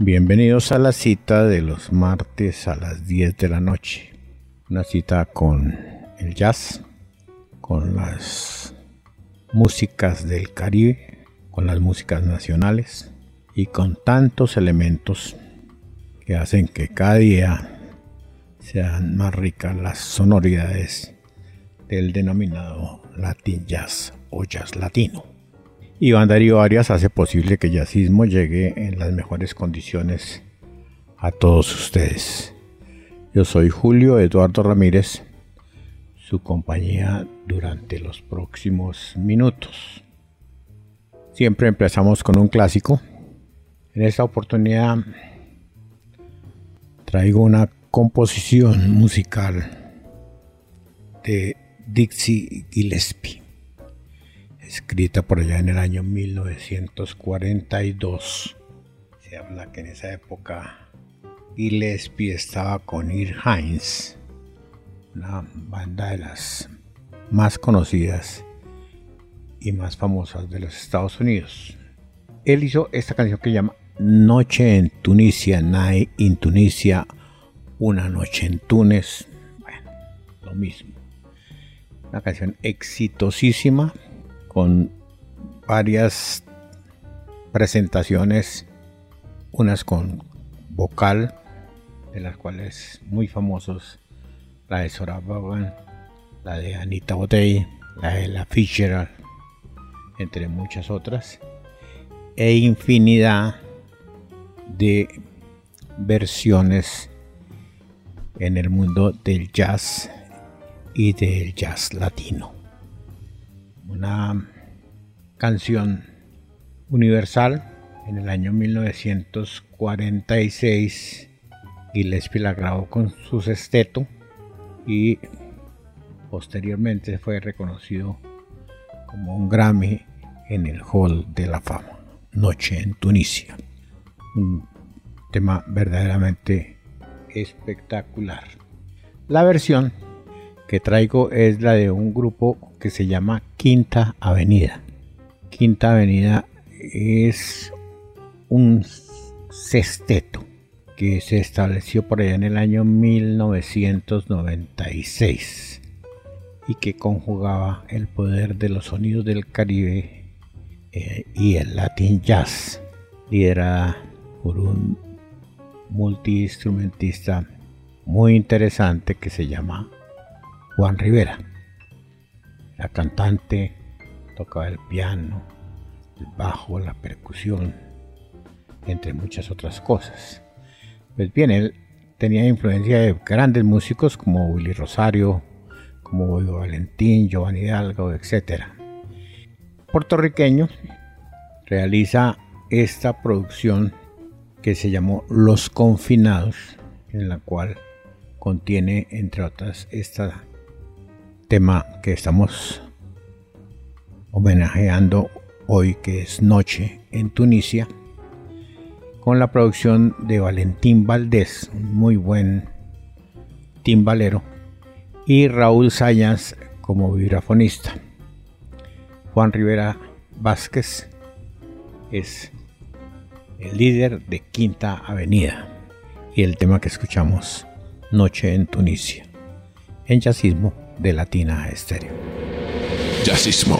bienvenidos a la cita de los martes a las 10 de la noche. Una cita con el jazz, con las músicas del Caribe, con las músicas nacionales y con tantos elementos que hacen que cada día sean más ricas las sonoridades del denominado Latin Jazz o Jazz Latino. Iván Darío Arias hace posible que el jazzismo llegue en las mejores condiciones a todos ustedes. Yo soy Julio Eduardo Ramírez, su compañía durante los próximos minutos. Siempre empezamos con un clásico. En esta oportunidad traigo una composición musical de Dixie Gillespie escrita por allá en el año 1942. Se habla que en esa época Gillespie estaba con Ir Hines, una banda de las más conocidas y más famosas de los Estados Unidos. Él hizo esta canción que llama Noche en Tunisia, Night in Tunisia, Una Noche en Túnez. Bueno, lo mismo. Una canción exitosísima con varias presentaciones, unas con vocal, de las cuales muy famosos, la de Sora Vaughan, la de Anita Botey, la de La Fisher, entre muchas otras, e infinidad de versiones en el mundo del jazz y del jazz latino una canción universal en el año 1946 Gillespie la grabó con su sexteto y posteriormente fue reconocido como un Grammy en el Hall de la Fama, Noche en Tunisia. Un tema verdaderamente espectacular. La versión que traigo es la de un grupo que se llama Quinta Avenida. Quinta Avenida es un sexteto que se estableció por allá en el año 1996 y que conjugaba el poder de los sonidos del Caribe eh, y el Latin Jazz, liderada por un multiinstrumentista muy interesante que se llama Juan Rivera. La cantante tocaba el piano, el bajo, la percusión, entre muchas otras cosas. Pues bien, él tenía influencia de grandes músicos como Willy Rosario, como Valentín, Giovanni Hidalgo, etc. Puertorriqueño realiza esta producción que se llamó Los Confinados, en la cual contiene, entre otras, esta tema que estamos homenajeando hoy, que es Noche en Tunisia, con la producción de Valentín Valdés, muy buen timbalero, y Raúl Sayas como vibrafonista. Juan Rivera Vázquez es el líder de Quinta Avenida y el tema que escuchamos, Noche en Tunisia, en jazzismo de Latina Estéreo. Jazzismo.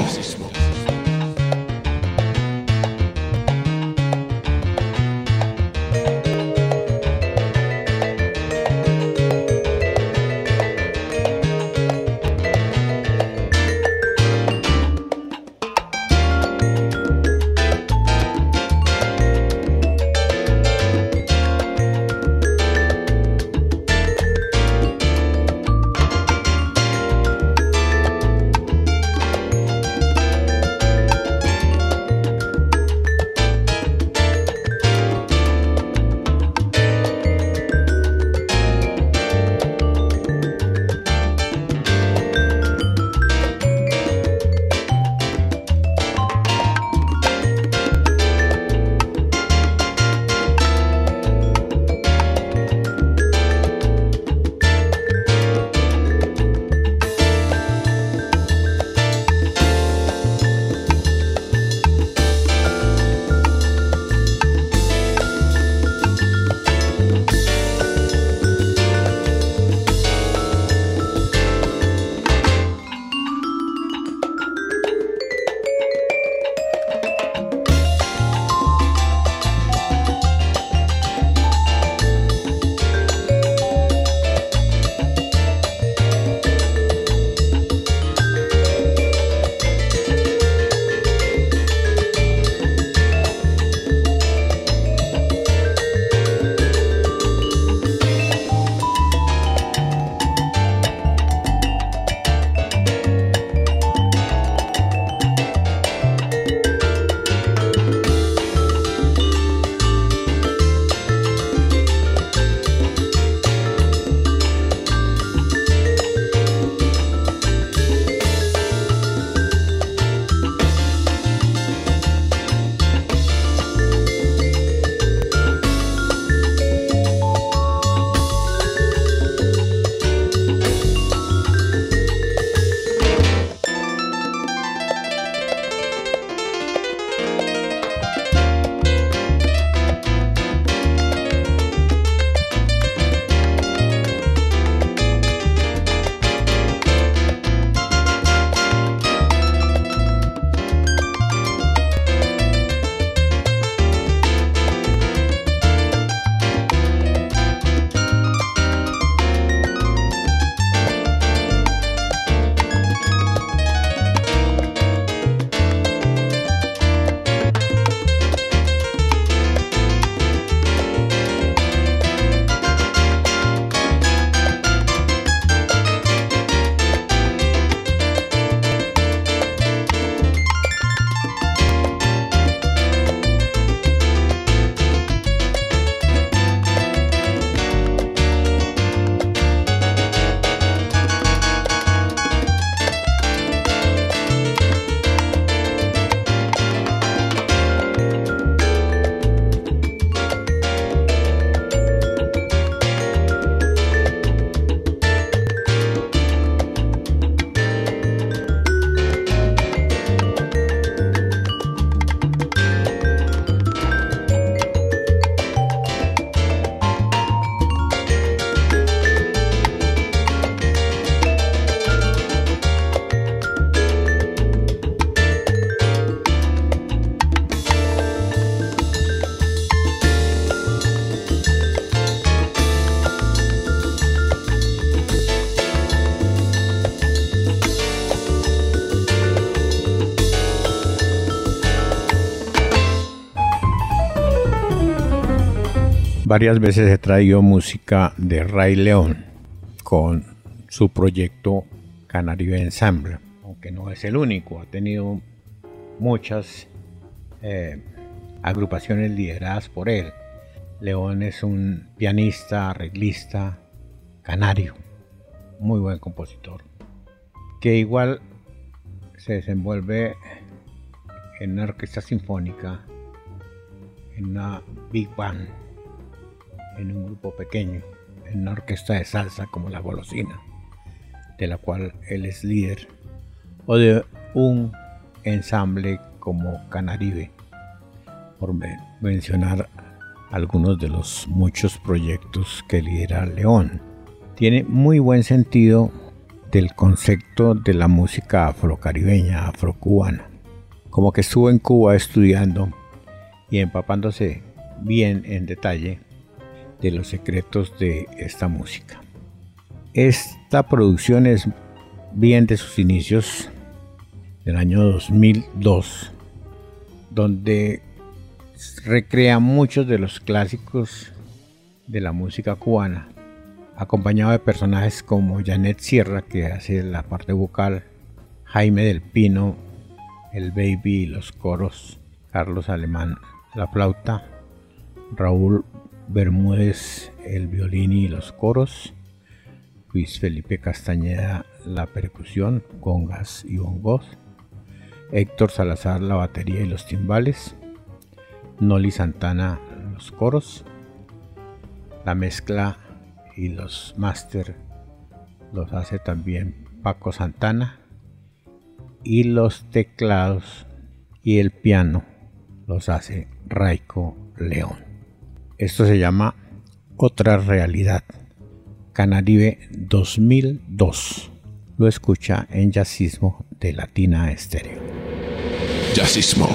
Varias veces he traído música de Ray León con su proyecto Canaribe Ensemble, aunque no es el único, ha tenido muchas eh, agrupaciones lideradas por él. León es un pianista, arreglista, canario, muy buen compositor, que igual se desenvuelve en una orquesta sinfónica, en una big band, en un grupo pequeño, en una orquesta de salsa como la Golosina, de la cual él es líder, o de un ensamble como Canaribe, por mencionar algunos de los muchos proyectos que lidera León. Tiene muy buen sentido del concepto de la música afrocaribeña, afrocubana. Como que estuvo en Cuba estudiando y empapándose bien en detalle de los secretos de esta música. Esta producción es bien de sus inicios del año 2002, donde recrea muchos de los clásicos de la música cubana, acompañado de personajes como Janet Sierra, que hace la parte vocal, Jaime del Pino, el baby y los coros, Carlos Alemán, la flauta, Raúl Bermúdez, el violín y los coros, Luis Felipe Castañeda, la percusión, congas y bongos, Héctor Salazar, la batería y los timbales, Noli Santana, los coros, la mezcla y los máster los hace también Paco Santana. Y los teclados y el piano los hace Raico León. Esto se llama Otra Realidad. Canaribe 2002. Lo escucha en Jazzismo de Latina Estéreo. Jazzismo.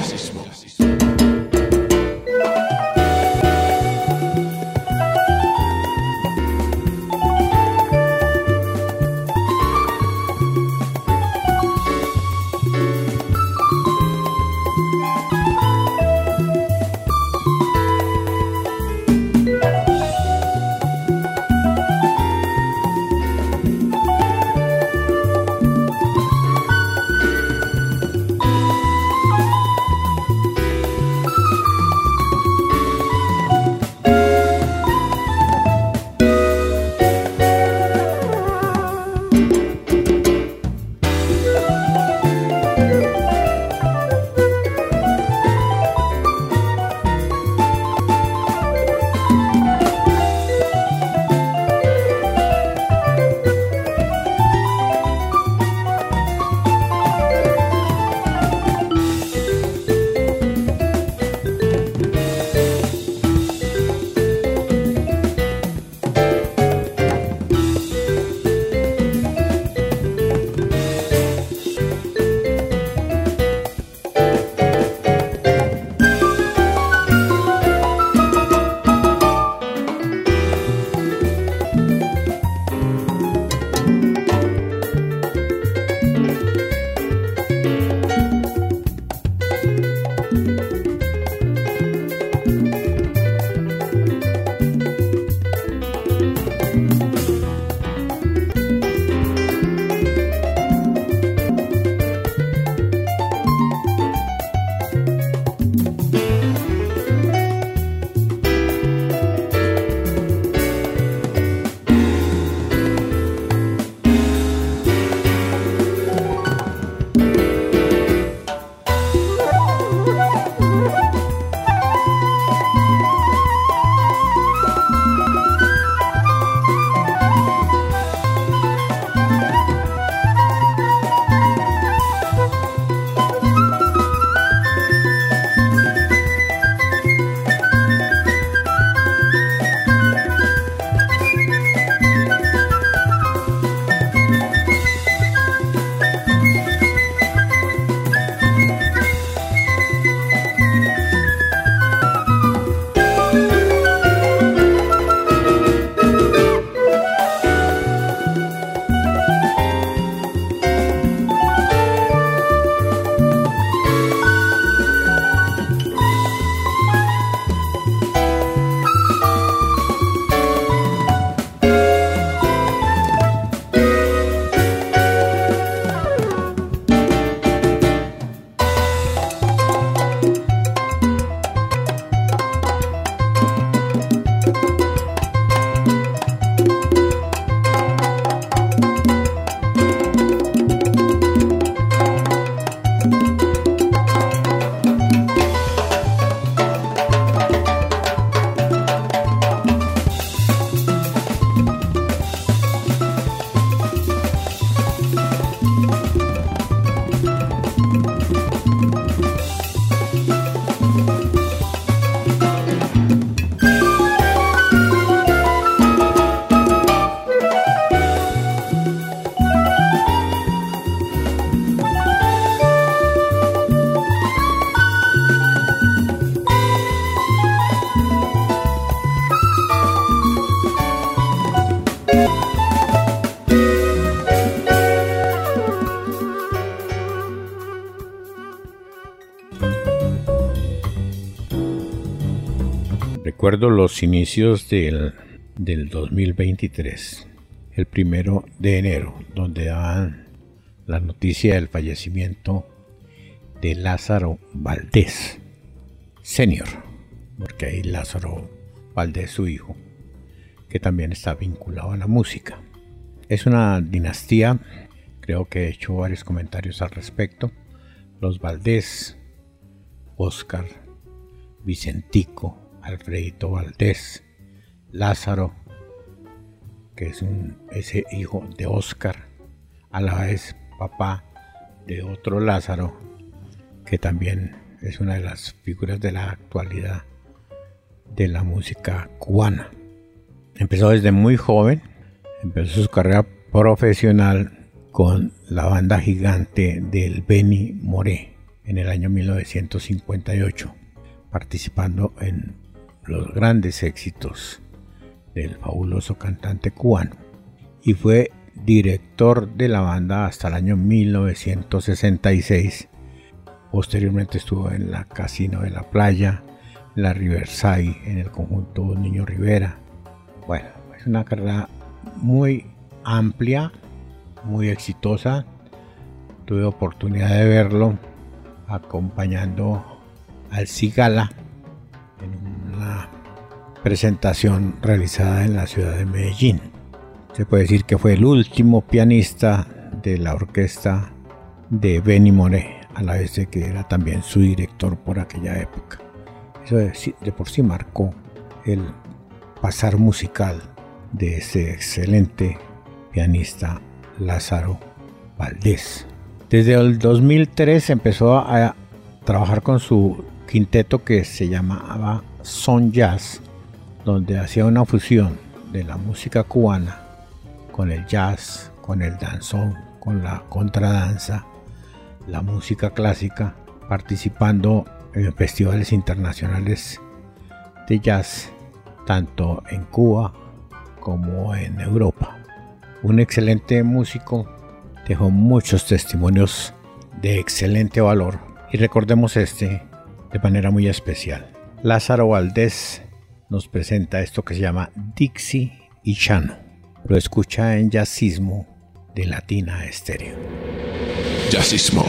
Los inicios del, del 2023, el primero de enero, donde daban la noticia del fallecimiento de Lázaro Valdés, senior, porque hay Lázaro Valdés, su hijo, que también está vinculado a la música. Es una dinastía, creo que he hecho varios comentarios al respecto. Los Valdés, Oscar, Vicentico, Alfredito Valdés, Lázaro, que es un, ese hijo de Oscar, a la vez papá de otro Lázaro, que también es una de las figuras de la actualidad de la música cubana. Empezó desde muy joven, empezó su carrera profesional con la banda gigante del Benny Moré en el año 1958, participando en los grandes éxitos del fabuloso cantante cubano y fue director de la banda hasta el año 1966. Posteriormente estuvo en la Casino de la Playa, la Riverside, en el conjunto Niño Rivera. Bueno, es una carrera muy amplia, muy exitosa. Tuve oportunidad de verlo acompañando al Cigala en presentación realizada en la ciudad de Medellín. Se puede decir que fue el último pianista de la orquesta de Benny Moré, a la vez de que era también su director por aquella época. Eso de por sí marcó el pasar musical de ese excelente pianista Lázaro Valdés. Desde el 2003 empezó a trabajar con su quinteto que se llamaba Son Jazz, donde hacía una fusión de la música cubana con el jazz, con el danzón, con la contradanza, la música clásica, participando en festivales internacionales de jazz, tanto en Cuba como en Europa. Un excelente músico, dejó muchos testimonios de excelente valor y recordemos este de manera muy especial. Lázaro Valdés nos presenta esto que se llama Dixie y Chano. Lo escucha en Jazzismo de Latina Estéreo. Jazzismo.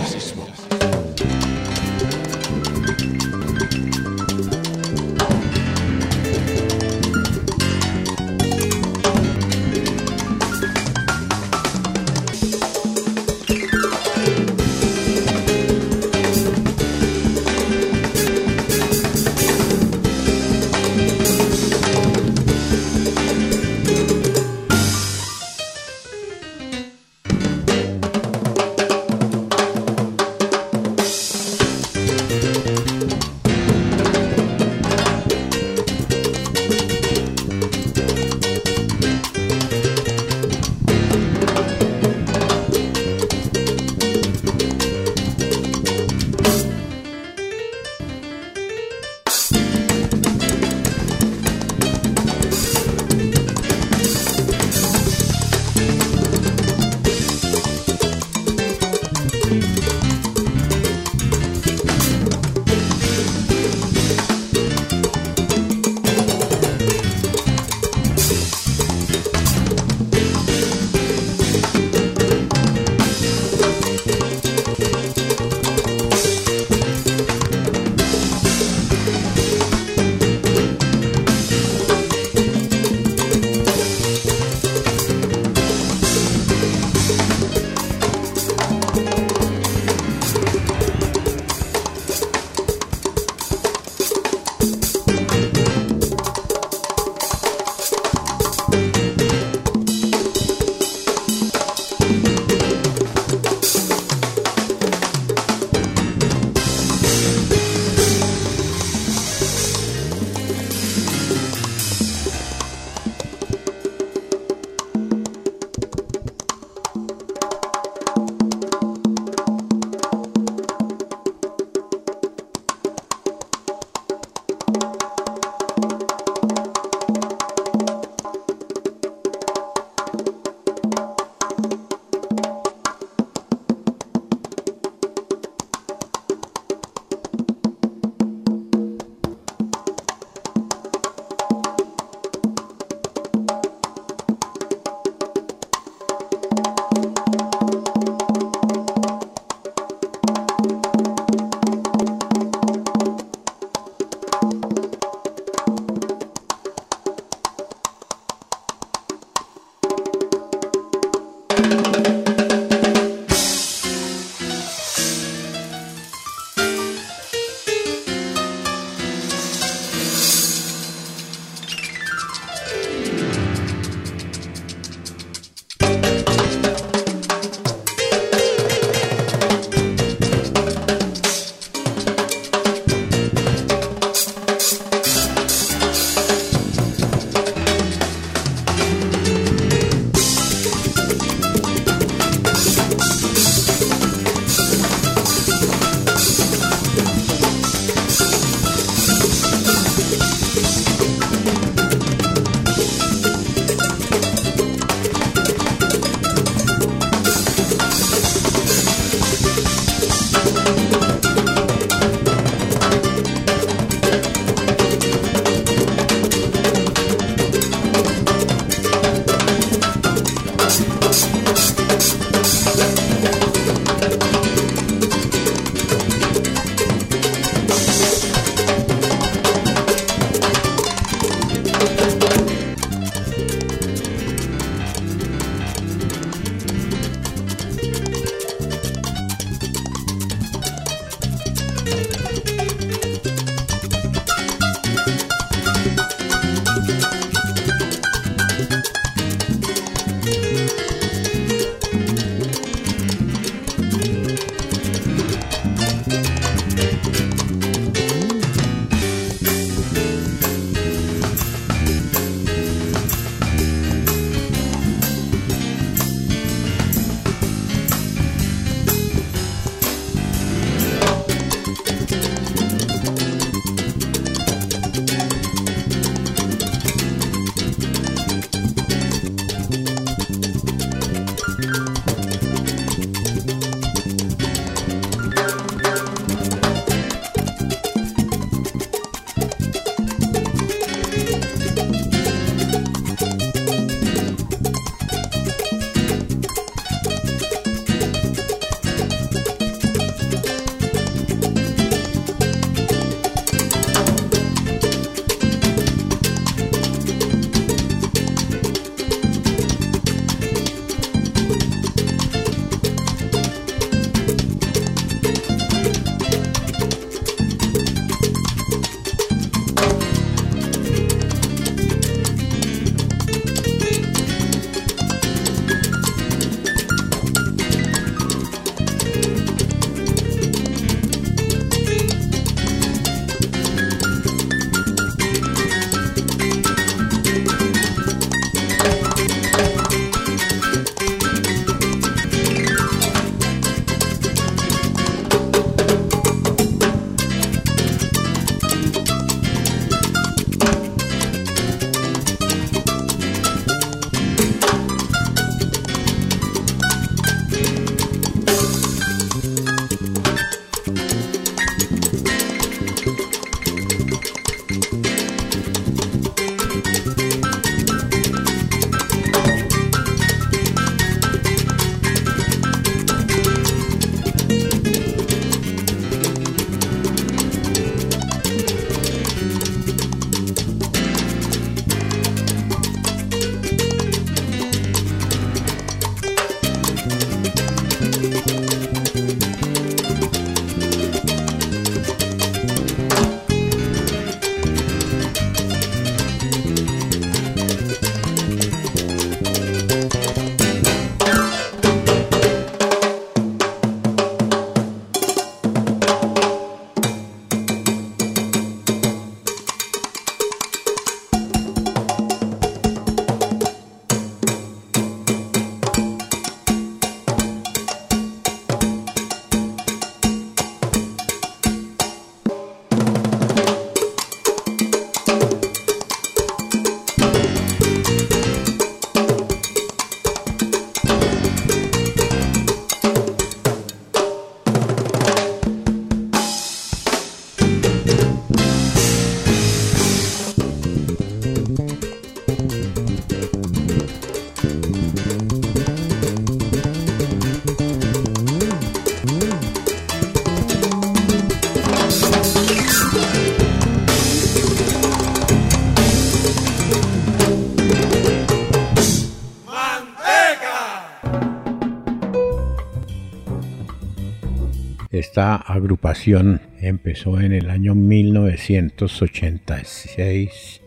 Agrupación empezó en el año 1986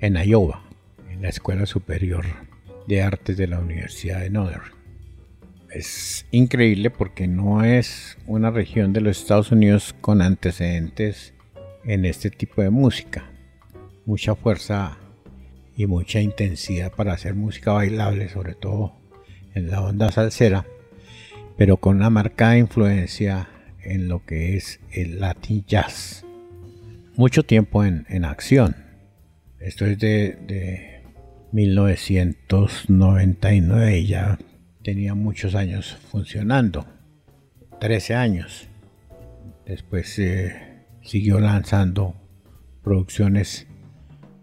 en Iowa, en la Escuela Superior de Artes de la Universidad de Notre. Es increíble porque no es una región de los Estados Unidos con antecedentes en este tipo de música. Mucha fuerza y mucha intensidad para hacer música bailable, sobre todo en la onda salsera, pero con una marcada influencia en lo que es el Latin Jazz. Mucho tiempo en, acción. Esto es de, de 1999 y ya tenía muchos años funcionando. 13 años. Después eh, siguió lanzando producciones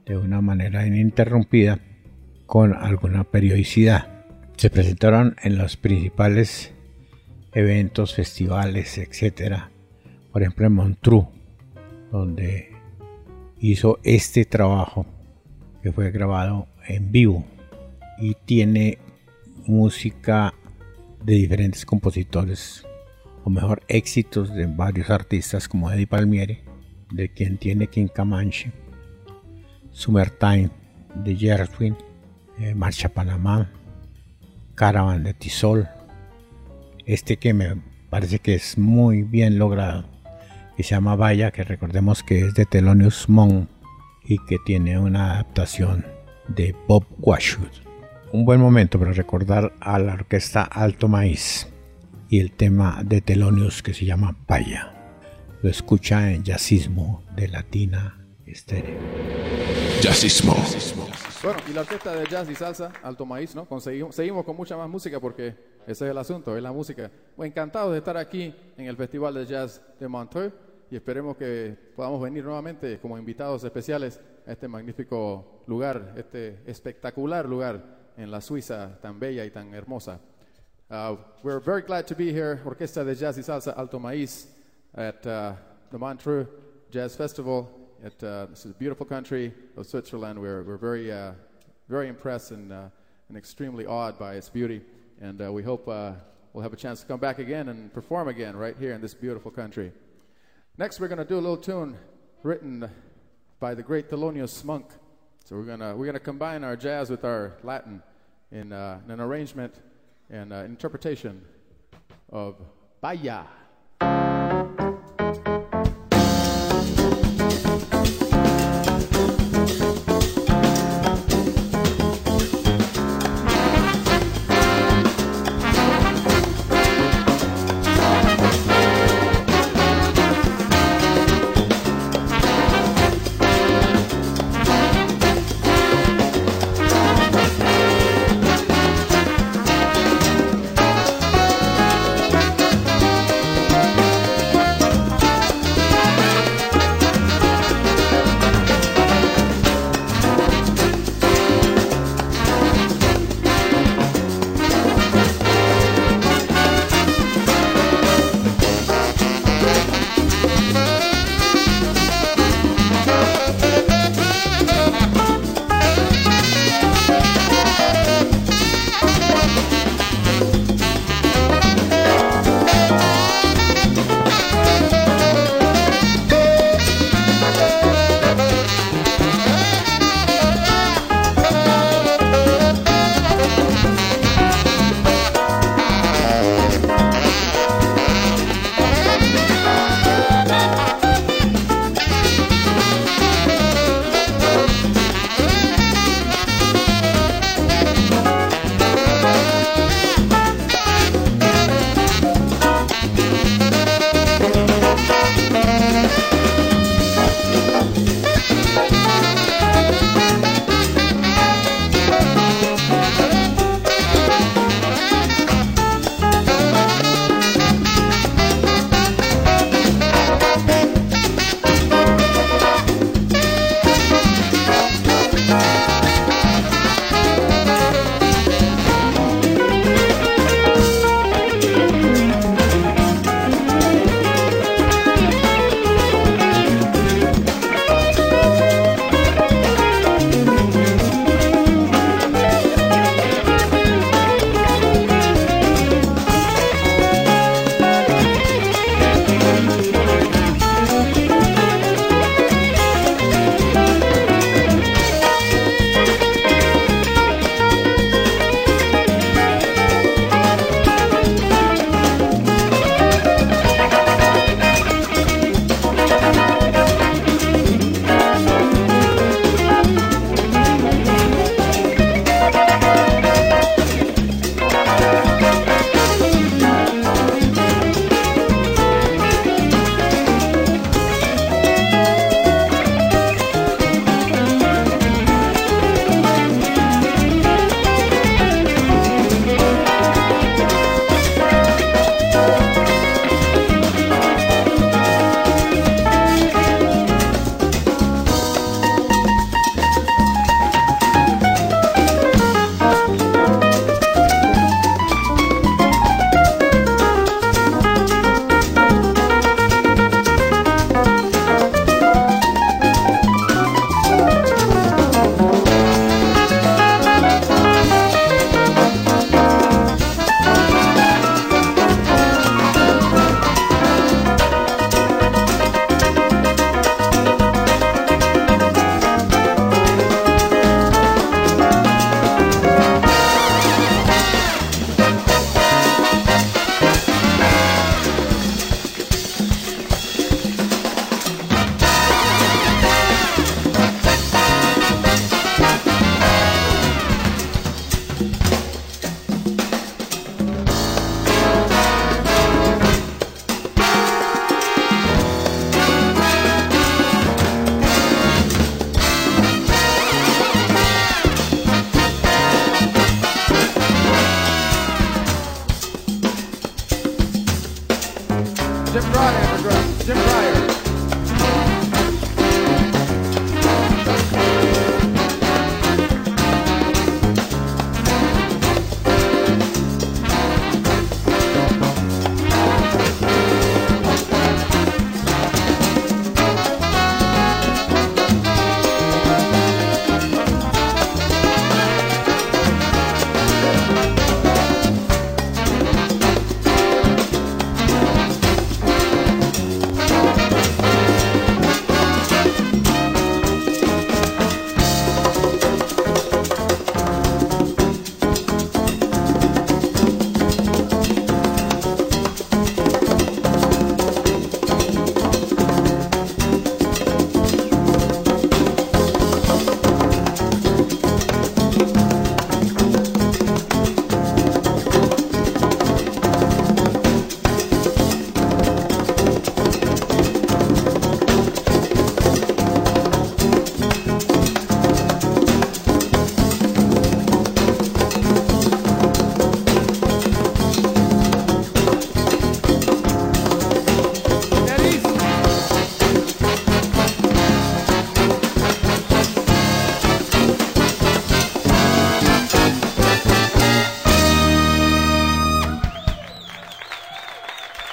de una manera ininterrumpida con alguna periodicidad. Se presentaron en los principales eventos, festivales, etc. Por ejemplo, en Montreux, donde hizo este trabajo que fue grabado en vivo y tiene música de diferentes compositores, o mejor, éxitos de varios artistas como Eddie Palmieri, de quien tiene King Comanche, Summertime de Gershwin, eh, Marcha Panamá, Caravan de Tisol, este que me parece que es muy bien logrado y se llama Vaya, que recordemos que es de Thelonious Monk y que tiene una adaptación de Bob Washwood. Un buen momento para recordar a la orquesta Alto Maíz y el tema de Thelonious que se llama Vaya. Lo escucha en Jazzismo de Latina Estéreo. Jazzismo. Bueno, y la orquesta de jazz y salsa, Alto Maíz, ¿no? Conseguimos, seguimos con mucha más música porque ese es el asunto, es la música. encantado de estar aquí en el Festival de Jazz de Montreux y esperemos que podamos venir nuevamente como invitados especiales a este magnífico lugar, este espectacular lugar en la Suiza tan bella y tan hermosa. Uh, we're very glad to be here, Orquesta de Jazz y Salsa Alto Maíz, at uh, the Montreux Jazz Festival. At, uh, this is a beautiful country of Switzerland. We're, we're very, uh, very impressed and, uh, and extremely awed by its beauty. And uh, we hope uh, we'll have a chance to come back again and perform again right here in this beautiful country. Next, we're going to do a little tune written by the great Thelonious Monk. So we're going to we're gonna combine our jazz with our Latin in, uh, in an arrangement and uh, interpretation of Baya.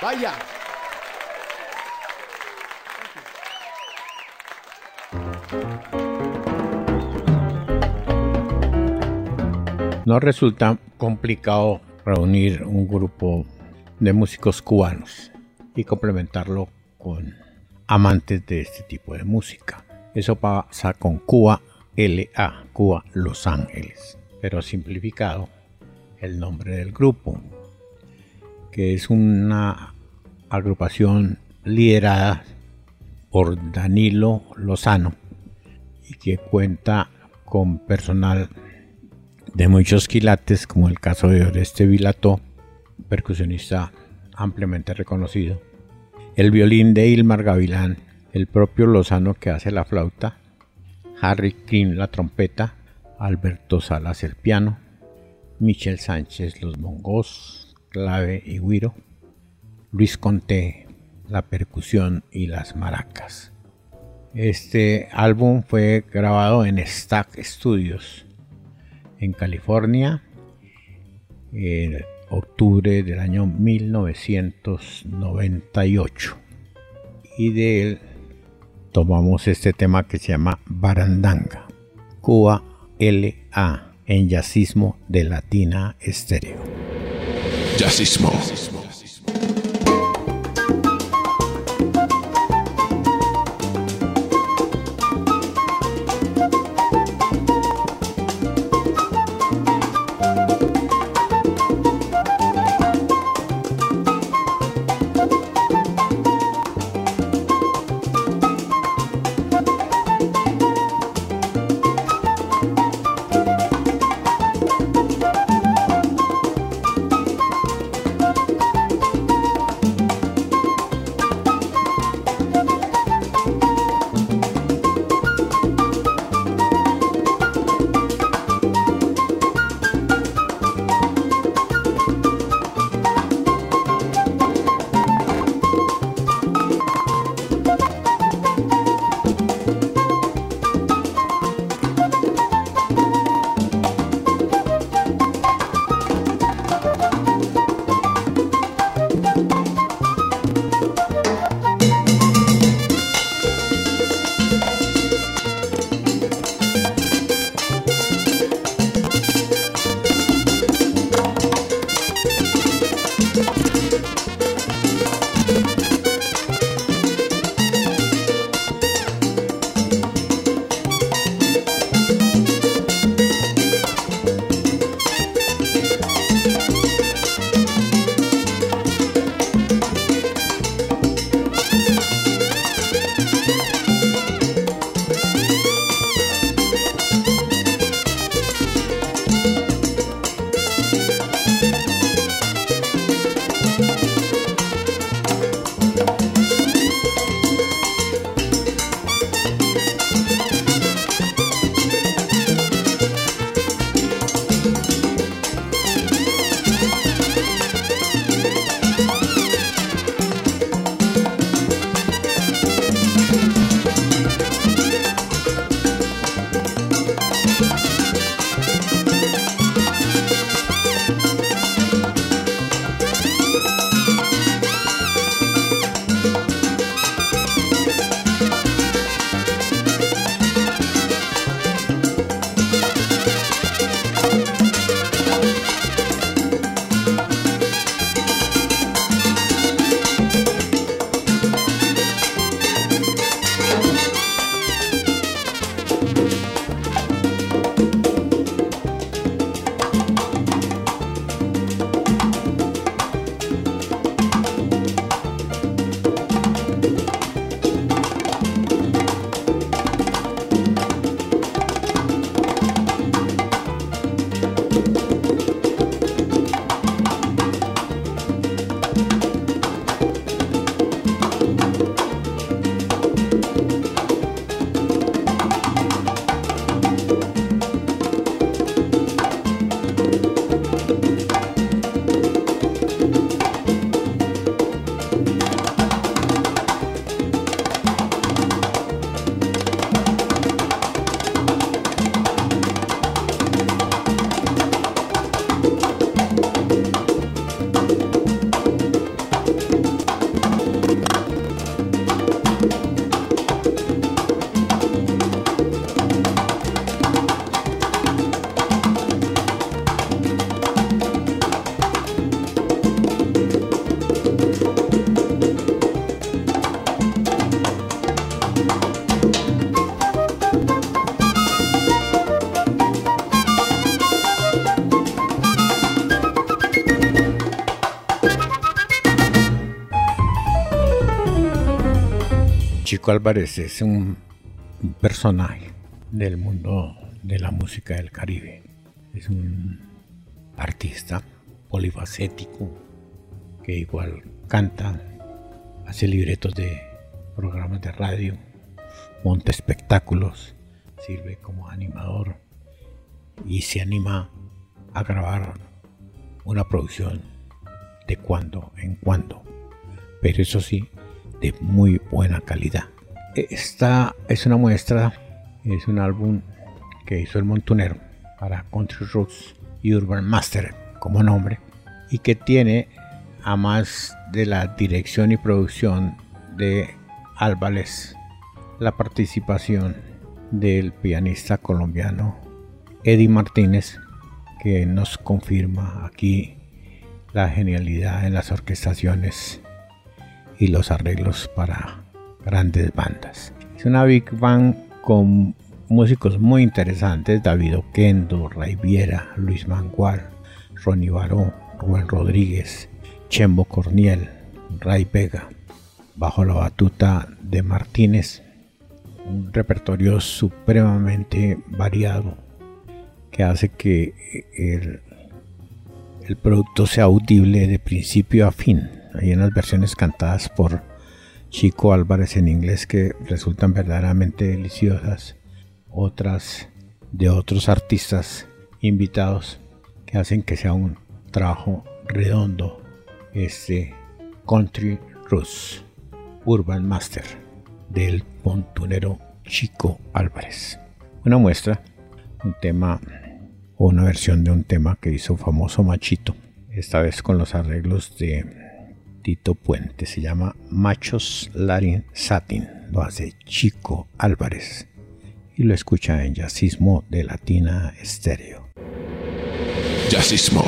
Colombia. No resulta complicado reunir un grupo de músicos cubanos y complementarlo con amantes de este tipo de música. Eso pasa con Cuba LA, Cuba Los Ángeles, pero simplificado el nombre del grupo, que es una agrupación liderada por Danilo Lozano y que cuenta con personal de muchos quilates, como el caso de Oreste Vilato, percusionista ampliamente reconocido, el violín de Ilmar Gavilán, el propio Lozano que hace la flauta, Harry King la trompeta, Alberto Salas el piano, Michel Sánchez los bongos, clave y guiro, Luis Conté la percusión y las maracas. Este álbum fue grabado en Stack Studios en California en octubre del año 1998 y de él tomamos este tema que se llama Barandanga, Cuba LA en Yacismo de Latina Estéreo. Jazzismo. Chico Álvarez es un, un personaje del mundo de la música del Caribe. Es un artista polifacético que igual canta, hace libretos de programas de radio, monta espectáculos, sirve como animador y se anima a grabar una producción de cuando en cuando, pero eso sí, de muy buena calidad. Esta es una muestra, es un álbum que hizo el Montunero para Country Roots y Urban Master como nombre y que tiene a más de la dirección y producción de Álvarez la participación del pianista colombiano Eddie Martínez que nos confirma aquí la genialidad en las orquestaciones y los arreglos para grandes bandas. Es una big band con músicos muy interesantes, David Oquendo, Ray Viera, Luis Mangual, Ronnie Barón, Rubén Rodríguez, Chembo Corniel, Ray Vega, bajo la batuta de Martínez, un repertorio supremamente variado que hace que el, el producto sea audible de principio a fin. Hay unas versiones cantadas por Chico Álvarez en inglés que resultan verdaderamente deliciosas, otras de otros artistas invitados que hacen que sea un trabajo redondo este Country Roots Urban Master del pontunero Chico Álvarez. Una muestra, un tema o una versión de un tema que hizo famoso Machito, esta vez con los arreglos de Tito Puente. Se llama Machos Latin Satin, lo hace Chico Álvarez y lo escucha en Jazzismo de Latina Estéreo. Jazzismo.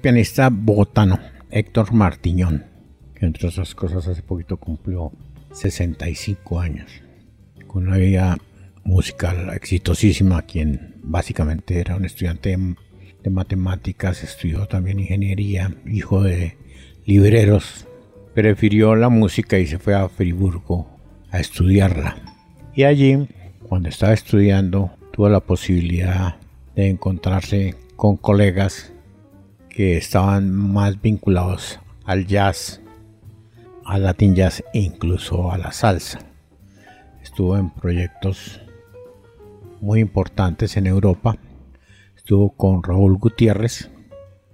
Pianista bogotano, Héctor Martiñón, que entre otras cosas hace poquito cumplió 65 años, con una vida musical exitosísima, quien básicamente era un estudiante de matemáticas, estudió también ingeniería, hijo de libreros, prefirió la música y se fue a Friburgo a estudiarla. Y allí, cuando estaba estudiando, tuvo la posibilidad de encontrarse con colegas que estaban más vinculados al jazz, al latin jazz e incluso a la salsa. Estuvo en proyectos muy importantes en Europa. Estuvo con Raúl Gutiérrez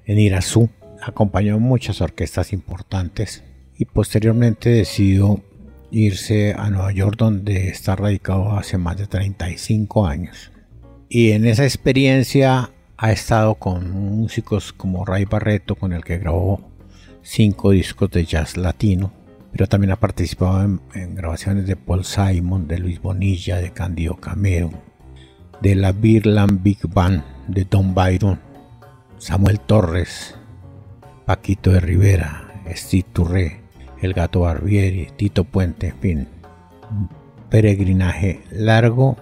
en Irazú. Acompañó muchas orquestas importantes y posteriormente decidió irse a Nueva York donde está radicado hace más de 35 años. Y en esa experiencia ha estado con músicos como Ray Barreto con el que grabó cinco discos de jazz latino, pero también ha participado en, grabaciones de Paul Simon, de Luis Bonilla, de Candido Camero, de la Birland Big Band de Don Byron, Samuel Torres, Paquito de Rivera, Steve Touré, El Gato Barbieri, Tito Puente, en fin. Un peregrinaje largo,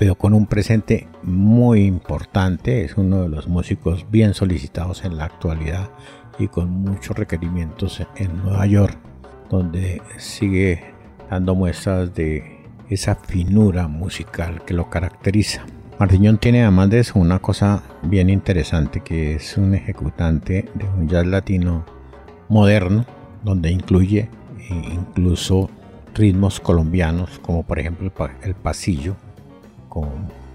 pero con un presente muy importante. Es uno de los músicos bien solicitados en la actualidad y con muchos requerimientos en Nueva York, donde sigue dando muestras de esa finura musical que lo caracteriza. Martiñón tiene además de eso una cosa bien interesante que es un ejecutante de un jazz latino moderno donde incluye incluso ritmos colombianos como por ejemplo el pasillo con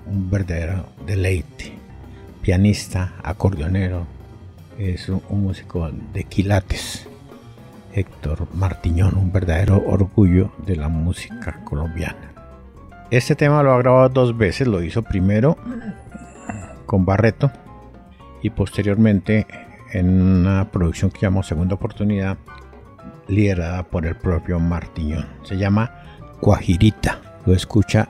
un verdadero deleite. Pianista, acordeonero, es un, músico de quilates. Héctor Martiñón, un verdadero orgullo de la música colombiana. Este tema lo ha grabado dos veces, lo hizo primero con Barreto y posteriormente en una producción que llamó Segunda Oportunidad, liderada por el propio Martiñón. Se llama Cuajirita. Lo escucha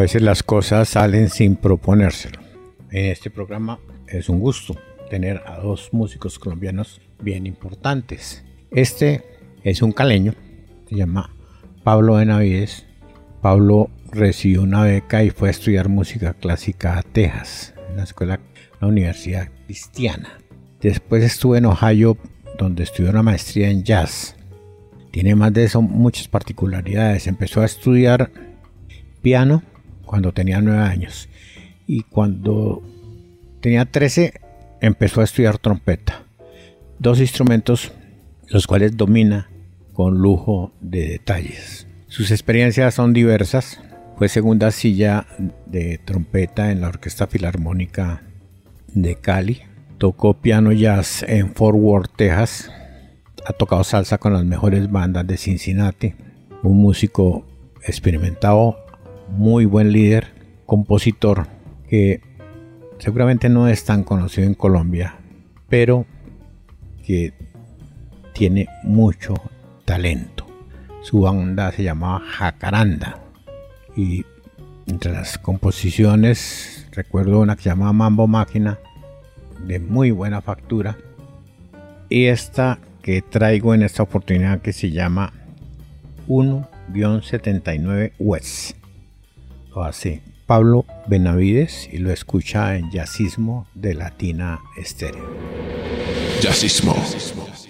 Veces las cosas salen sin proponérselo. En este programa es un gusto tener a dos músicos colombianos bien importantes. Este es un caleño, se llama Pablo Benavides. Pablo recibió una beca y fue a estudiar música clásica a Texas, en la escuela, la Universidad Cristiana. Después estuvo en Ohio, donde estudió una maestría en jazz. Tiene más de eso muchas particularidades. Empezó a estudiar piano cuando tenía nueve años y cuando tenía 13 empezó a estudiar trompeta. Dos instrumentos los cuales domina con lujo de detalles. Sus experiencias son diversas. Fue segunda silla de trompeta en la Orquesta Filarmónica de Cali. Tocó piano jazz en Fort Worth, Texas. Ha tocado salsa con las mejores bandas de Cincinnati. Un músico experimentado, muy buen líder, compositor que seguramente no es tan conocido en Colombia, pero que tiene mucho talento. Su banda se llamaba Jacaranda. Y entre las composiciones recuerdo una que se llamaba Mambo Máquina de muy buena factura. Y esta que traigo en esta oportunidad que se llama 1-79 West o así Pablo Benavides y lo escucha en Jazzismo de Latina Estéreo. Hemos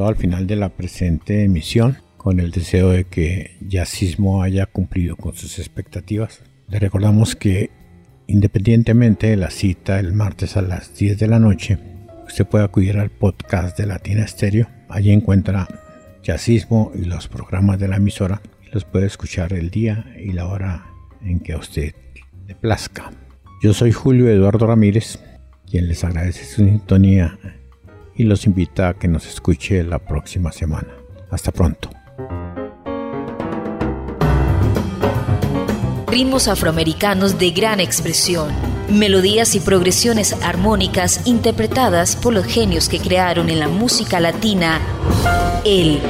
llegado al final de la presente emisión con el deseo de que Yacismo haya cumplido con sus expectativas. Le recordamos que independientemente de la cita el martes a las 10 de la noche, usted puede acudir al podcast de Latina Estéreo. Allí encuentra Yacismo y los programas de la emisora. Los puede escuchar el día y la hora en que a usted le plazca. Yo soy Julio Eduardo Ramírez, quien les agradece su sintonía y los invita a que nos escuche la próxima semana. Hasta pronto. Ritmos afroamericanos de gran expresión, melodías y progresiones armónicas interpretadas por los genios que crearon en la música latina el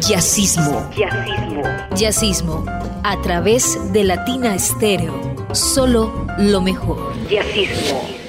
jazzismo. Jazzismo. Jazzismo a través de Latina Estéreo. Solo lo mejor. Jazzismo.